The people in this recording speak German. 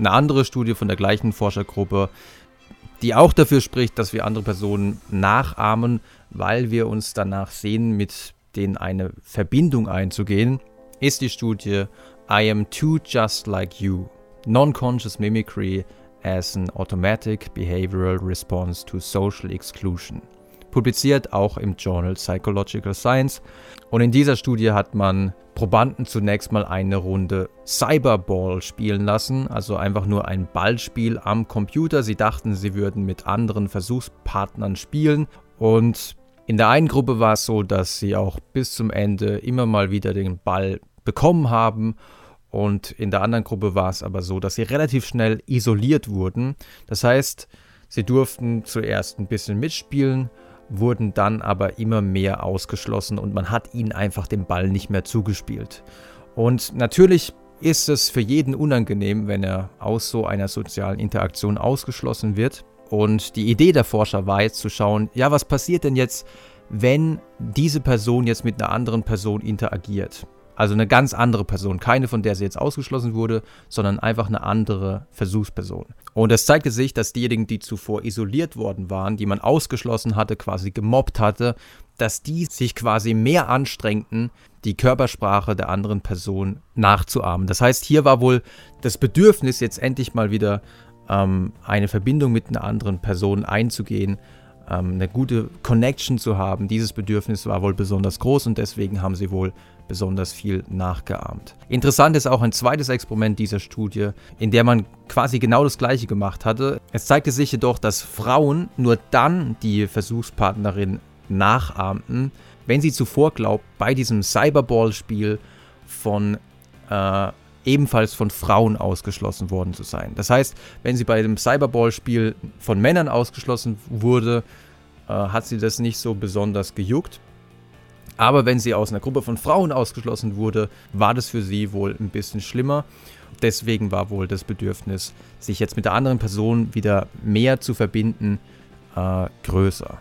eine andere Studie von der gleichen Forschergruppe, die auch dafür spricht, dass wir andere Personen nachahmen, weil wir uns danach sehen, mit denen eine Verbindung einzugehen, ist die Studie I am too just like you. Non-conscious mimicry as an automatic behavioral response to social exclusion. Publiziert auch im Journal Psychological Science. Und in dieser Studie hat man Probanden zunächst mal eine Runde Cyberball spielen lassen, also einfach nur ein Ballspiel am Computer. Sie dachten, sie würden mit anderen Versuchspartnern spielen. Und in der einen Gruppe war es so, dass sie auch bis zum Ende immer mal wieder den Ball bekommen haben und in der anderen Gruppe war es aber so, dass sie relativ schnell isoliert wurden. Das heißt, sie durften zuerst ein bisschen mitspielen, wurden dann aber immer mehr ausgeschlossen und man hat ihnen einfach den Ball nicht mehr zugespielt. Und natürlich ist es für jeden unangenehm, wenn er aus so einer sozialen Interaktion ausgeschlossen wird. Und die Idee der Forscher war jetzt zu schauen, ja, was passiert denn jetzt, wenn diese Person jetzt mit einer anderen Person interagiert? Also eine ganz andere Person, keine von der sie jetzt ausgeschlossen wurde, sondern einfach eine andere Versuchsperson. Und es zeigte sich, dass diejenigen, die zuvor isoliert worden waren, die man ausgeschlossen hatte, quasi gemobbt hatte, dass die sich quasi mehr anstrengten, die Körpersprache der anderen Person nachzuahmen. Das heißt, hier war wohl das Bedürfnis, jetzt endlich mal wieder ähm, eine Verbindung mit einer anderen Person einzugehen, ähm, eine gute Connection zu haben. Dieses Bedürfnis war wohl besonders groß und deswegen haben sie wohl besonders viel nachgeahmt. Interessant ist auch ein zweites Experiment dieser Studie, in der man quasi genau das gleiche gemacht hatte. Es zeigte sich jedoch, dass Frauen nur dann die Versuchspartnerin nachahmten, wenn sie zuvor glaubt, bei diesem Cyberball-Spiel von äh, ebenfalls von Frauen ausgeschlossen worden zu sein. Das heißt, wenn sie bei dem Cyberball-Spiel von Männern ausgeschlossen wurde, äh, hat sie das nicht so besonders gejuckt. Aber wenn sie aus einer Gruppe von Frauen ausgeschlossen wurde, war das für sie wohl ein bisschen schlimmer. Deswegen war wohl das Bedürfnis, sich jetzt mit der anderen Person wieder mehr zu verbinden, äh, größer.